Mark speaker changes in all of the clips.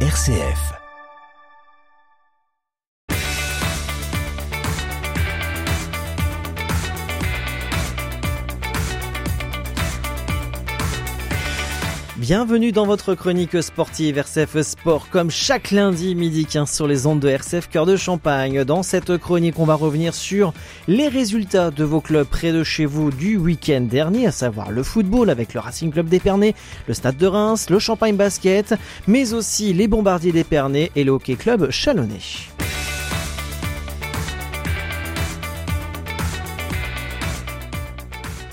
Speaker 1: RCF. Bienvenue dans votre chronique sportive RCF Sport, comme chaque lundi midi 15 sur les ondes de RCF Cœur de Champagne. Dans cette chronique, on va revenir sur les résultats de vos clubs près de chez vous du week-end dernier, à savoir le football avec le Racing Club d'Épernay, le Stade de Reims, le Champagne Basket, mais aussi les Bombardiers d'Épernay et le Hockey Club Chalonnais.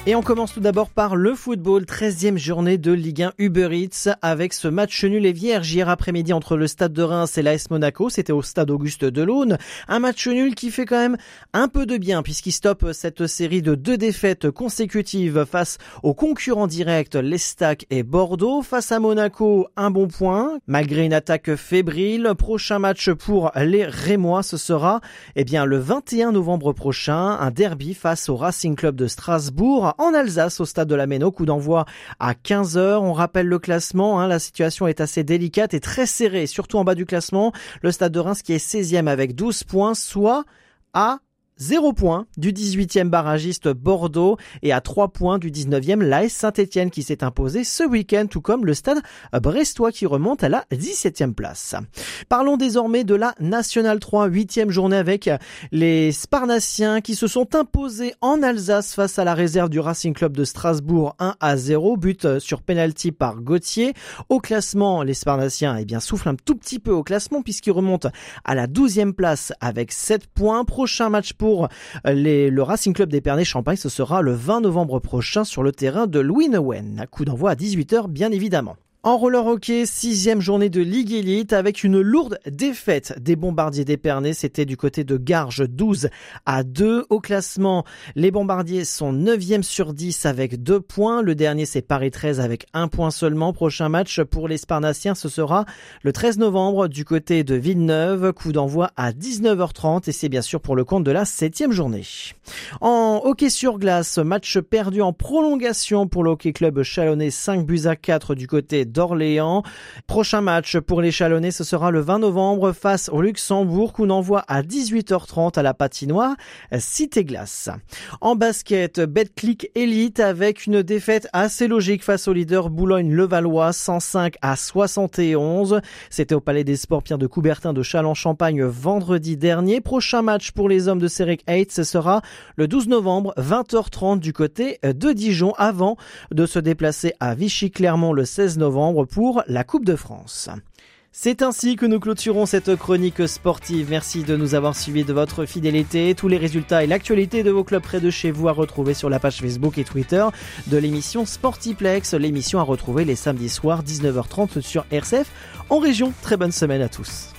Speaker 1: Et on commence tout d'abord par le football, 13e journée de Ligue 1 Uber Eats avec ce match nul et vierge hier après-midi entre le Stade de Reims et l'AS Monaco. C'était au Stade Auguste Delaune. Un match nul qui fait quand même un peu de bien puisqu'il stoppe cette série de deux défaites consécutives face aux concurrents directs l'Estac et Bordeaux. Face à Monaco, un bon point malgré une attaque fébrile. Prochain match pour les Rémois, ce sera eh bien le 21 novembre prochain, un derby face au Racing Club de Strasbourg en Alsace au stade de la Méno. Coup d'envoi à 15h. On rappelle le classement. Hein. la situation est assez délicate et très serrée, surtout en bas du classement. Le stade de Reims qui est 16e avec 12 points, soit à 0 points du 18e barragiste Bordeaux et à 3 points du 19e l'AS Saint-Etienne qui s'est imposé ce week-end tout comme le stade brestois qui remonte à la 17e place. Parlons désormais de la Nationale 3 8e journée avec les Sparnassiens qui se sont imposés en Alsace face à la réserve du Racing Club de Strasbourg 1 à 0 but sur penalty par Gauthier. Au classement les Sparnassiens eh bien soufflent un tout petit peu au classement puisqu'ils remontent à la 12e place avec 7 points. Prochain match pour les, le Racing Club d'Épernay-Champagne. Ce sera le 20 novembre prochain sur le terrain de Louis Newen. Coup d'envoi à 18h, bien évidemment. En roller hockey, sixième journée de Ligue Elite avec une lourde défaite des bombardiers d'Épernay. C'était du côté de Garges 12 à 2 au classement. Les bombardiers sont 9e sur 10 avec 2 points. Le dernier c'est Paris 13 avec 1 point seulement. Prochain match pour les Sparnassiens, ce sera le 13 novembre du côté de Villeneuve. Coup d'envoi à 19h30 et c'est bien sûr pour le compte de la septième journée. En hockey sur glace, match perdu en prolongation pour le hockey club chalonnais 5 buts à 4 du côté d'Orléans. Prochain match pour les Chalonnais, ce sera le 20 novembre face au Luxembourg, qu'on envoie à 18h30 à la patinoire Cité Glace. En basket, Betclic Elite avec une défaite assez logique face au leader Boulogne-Levallois, 105 à 71. C'était au Palais des Sports Pierre de Coubertin de Châlons-Champagne vendredi dernier. Prochain match pour les hommes de Séric 8, ce sera le 12 novembre, 20h30 du côté de Dijon, avant de se déplacer à Vichy-Clermont le 16 pour la Coupe de France. C'est ainsi que nous clôturons cette chronique sportive. Merci de nous avoir suivis de votre fidélité. Tous les résultats et l'actualité de vos clubs près de chez vous à retrouver sur la page Facebook et Twitter de l'émission Sportiplex. L'émission à retrouver les samedis soirs 19h30 sur RCF en région. Très bonne semaine à tous.